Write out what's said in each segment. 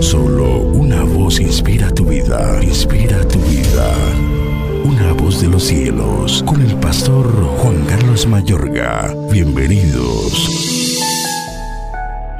Solo una voz inspira tu vida, inspira tu vida. Una voz de los cielos, con el pastor Juan Carlos Mayorga. Bienvenidos.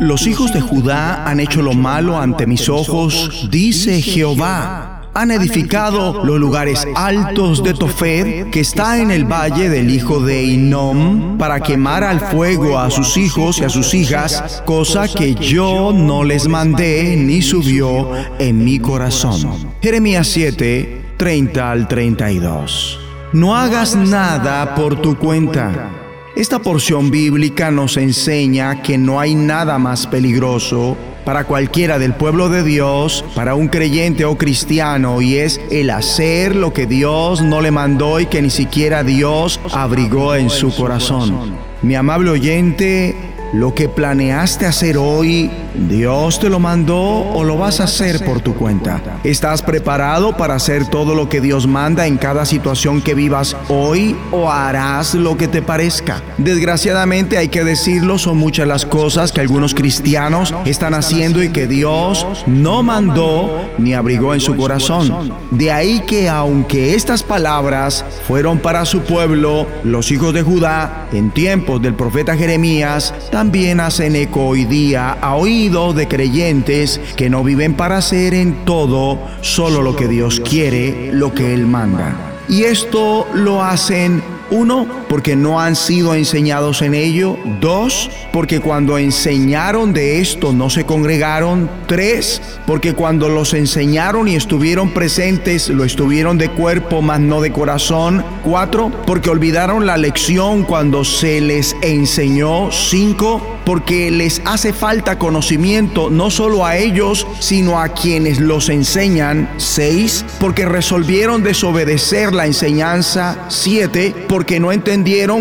Los hijos de Judá han hecho lo malo ante mis ojos, dice Jehová han edificado los lugares altos de Tofed, que está en el valle del hijo de Inom, para quemar al fuego a sus hijos y a sus hijas, cosa que yo no les mandé ni subió en mi corazón. Jeremías 7, 30 al 32. No hagas nada por tu cuenta. Esta porción bíblica nos enseña que no hay nada más peligroso para cualquiera del pueblo de Dios, para un creyente o cristiano, y es el hacer lo que Dios no le mandó y que ni siquiera Dios abrigó en su corazón. Mi amable oyente, lo que planeaste hacer hoy, Dios te lo mandó o lo vas a hacer por tu cuenta. ¿Estás preparado para hacer todo lo que Dios manda en cada situación que vivas hoy o harás lo que te parezca? Desgraciadamente hay que decirlo, son muchas las cosas que algunos cristianos están haciendo y que Dios no mandó ni abrigó en su corazón. De ahí que aunque estas palabras fueron para su pueblo, los hijos de Judá, en tiempos del profeta Jeremías, también hacen eco hoy día a de creyentes que no viven para hacer en todo solo lo que Dios quiere, lo que Él manda. Y esto lo hacen uno, porque no han sido enseñados en ello. Dos, porque cuando enseñaron de esto no se congregaron. Tres, porque cuando los enseñaron y estuvieron presentes lo estuvieron de cuerpo, mas no de corazón. Cuatro, porque olvidaron la lección cuando se les enseñó. Cinco, porque les hace falta conocimiento no solo a ellos, sino a quienes los enseñan. Seis, porque resolvieron desobedecer la enseñanza. Siete, porque no entendieron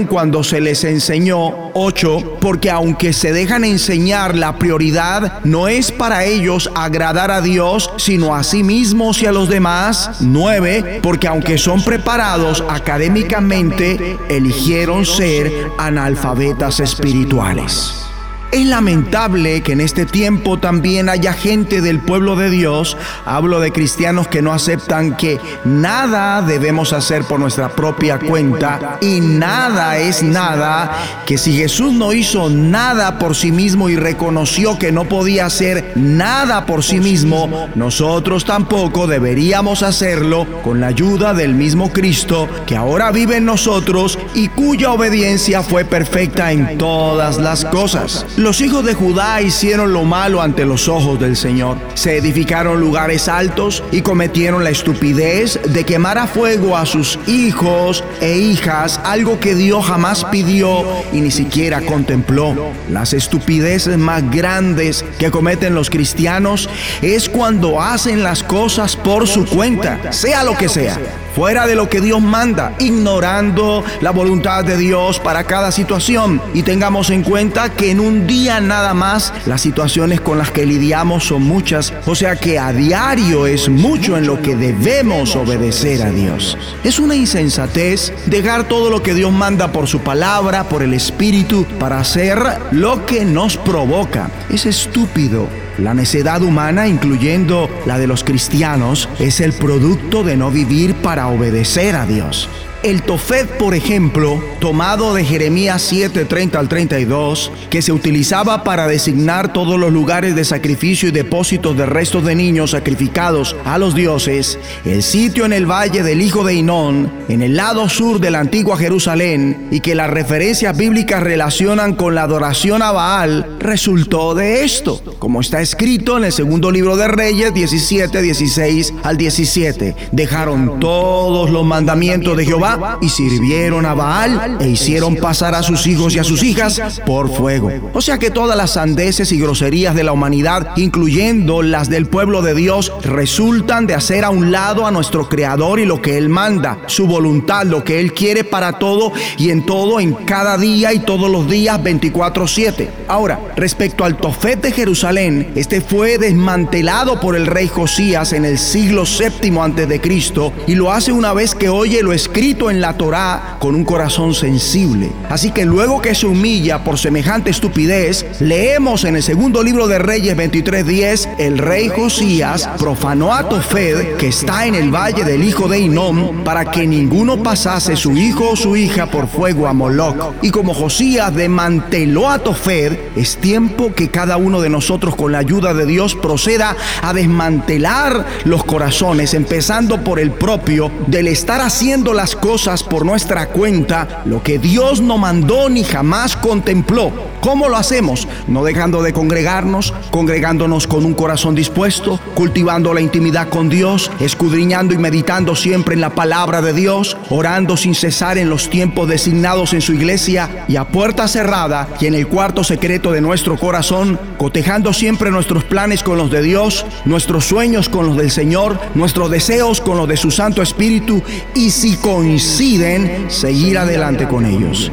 cuando se les enseñó. 8. Porque aunque se dejan enseñar, la prioridad no es para ellos agradar a Dios, sino a sí mismos y a los demás. 9. Porque aunque son preparados académicamente, eligieron ser analfabetas espirituales. Es lamentable que en este tiempo también haya gente del pueblo de Dios, hablo de cristianos que no aceptan que nada debemos hacer por nuestra propia cuenta y nada es nada, que si Jesús no hizo nada por sí mismo y reconoció que no podía hacer nada por sí mismo, nosotros tampoco deberíamos hacerlo con la ayuda del mismo Cristo que ahora vive en nosotros y cuya obediencia fue perfecta en todas las cosas. Los hijos de Judá hicieron lo malo ante los ojos del Señor. Se edificaron lugares altos y cometieron la estupidez de quemar a fuego a sus hijos e hijas, algo que Dios jamás pidió y ni siquiera contempló. Las estupideces más grandes que cometen los cristianos es cuando hacen las cosas por su cuenta, sea lo que sea fuera de lo que Dios manda, ignorando la voluntad de Dios para cada situación. Y tengamos en cuenta que en un día nada más las situaciones con las que lidiamos son muchas, o sea que a diario es mucho en lo que debemos obedecer a Dios. Es una insensatez dejar todo lo que Dios manda por su palabra, por el Espíritu, para hacer lo que nos provoca. Es estúpido la necedad humana, incluyendo la de los cristianos, es el producto de no vivir para obedecer a Dios. El Tofet, por ejemplo, tomado de Jeremías 7, 30 al 32, que se utilizaba para designar todos los lugares de sacrificio y depósitos de restos de niños sacrificados a los dioses, el sitio en el valle del hijo de Inón, en el lado sur de la antigua Jerusalén, y que las referencias bíblicas relacionan con la adoración a Baal, resultó de esto, como está escrito en el segundo libro de Reyes 17, 16 al 17. Dejaron todos los mandamientos de Jehová y sirvieron a Baal e hicieron pasar a sus hijos y a sus hijas por fuego. O sea que todas las sandeces y groserías de la humanidad, incluyendo las del pueblo de Dios, resultan de hacer a un lado a nuestro Creador y lo que Él manda, su voluntad, lo que Él quiere para todo y en todo, en cada día y todos los días 24/7. Ahora, respecto al Tofet de Jerusalén, este fue desmantelado por el rey Josías en el siglo séptimo antes de Cristo y lo hace una vez que oye lo escrito en la Torá con un corazón sensible. Así que luego que se humilla por semejante estupidez, leemos en el segundo libro de Reyes 23:10, el rey Josías profanó a Tofed, que está en el valle del hijo de Inom, para que ninguno pasase su hijo o su hija por fuego a Moloch. Y como Josías desmanteló a Tofed, es tiempo que cada uno de nosotros con la ayuda de Dios proceda a desmantelar los corazones, empezando por el propio, del estar haciendo las cosas por nuestra cuenta, lo que Dios no mandó ni jamás contempló. ¿Cómo lo hacemos? No dejando de congregarnos, congregándonos con un corazón dispuesto, cultivando la intimidad con Dios, escudriñando y meditando siempre en la palabra de Dios, orando sin cesar en los tiempos designados en su iglesia y a puerta cerrada y en el cuarto secreto de nuestro corazón, cotejando siempre nuestros planes con los de Dios, nuestros sueños con los del Señor, nuestros deseos con los de su Santo Espíritu y si coinciden, seguir adelante con ellos.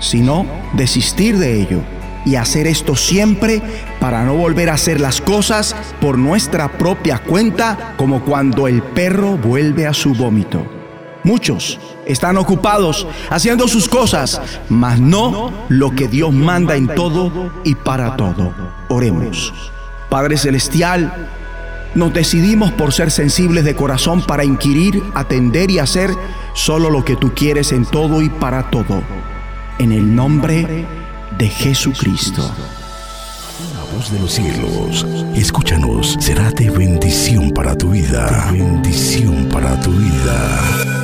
Si no, desistir de ello y hacer esto siempre para no volver a hacer las cosas por nuestra propia cuenta como cuando el perro vuelve a su vómito. Muchos están ocupados haciendo sus cosas, mas no lo que Dios manda en todo y para todo. Oremos. Padre Celestial, nos decidimos por ser sensibles de corazón para inquirir, atender y hacer solo lo que tú quieres en todo y para todo. En el nombre de Jesucristo. La voz de los cielos, escúchanos, será de bendición para tu vida. bendición para tu vida.